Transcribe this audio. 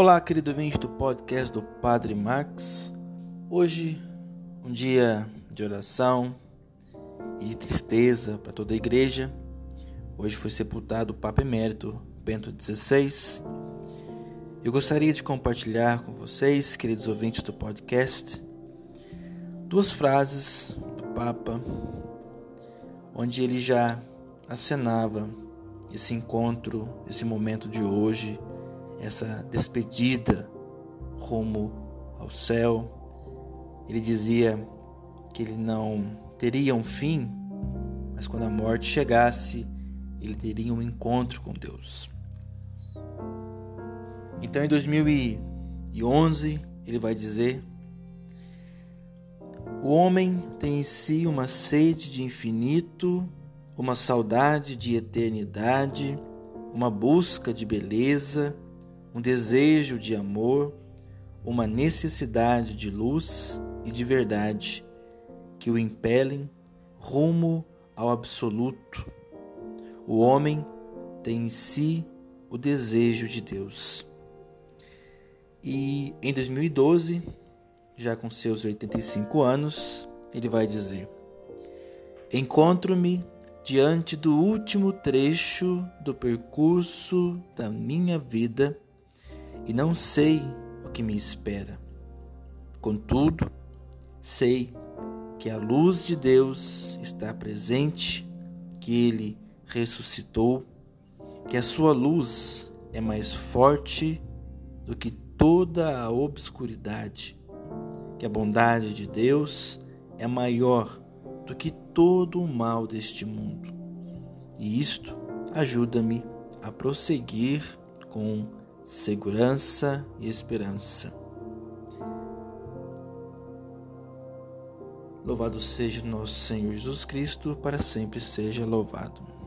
Olá, querido ouvinte do podcast do Padre Max. Hoje, um dia de oração e de tristeza para toda a igreja. Hoje foi sepultado o Papa Emérito Bento XVI. Eu gostaria de compartilhar com vocês, queridos ouvintes do podcast, duas frases do Papa, onde ele já acenava esse encontro, esse momento de hoje essa despedida rumo ao céu. Ele dizia que ele não teria um fim, mas quando a morte chegasse, ele teria um encontro com Deus. Então em 2011 ele vai dizer: O homem tem em si uma sede de infinito, uma saudade de eternidade, uma busca de beleza um desejo de amor, uma necessidade de luz e de verdade que o impelem rumo ao absoluto. O homem tem em si o desejo de Deus. E em 2012, já com seus 85 anos, ele vai dizer: Encontro-me diante do último trecho do percurso da minha vida e não sei o que me espera. Contudo, sei que a luz de Deus está presente, que Ele ressuscitou, que a Sua luz é mais forte do que toda a obscuridade, que a bondade de Deus é maior do que todo o mal deste mundo. E isto ajuda-me a prosseguir com segurança e esperança. Louvado seja nosso Senhor Jesus Cristo, para sempre seja louvado.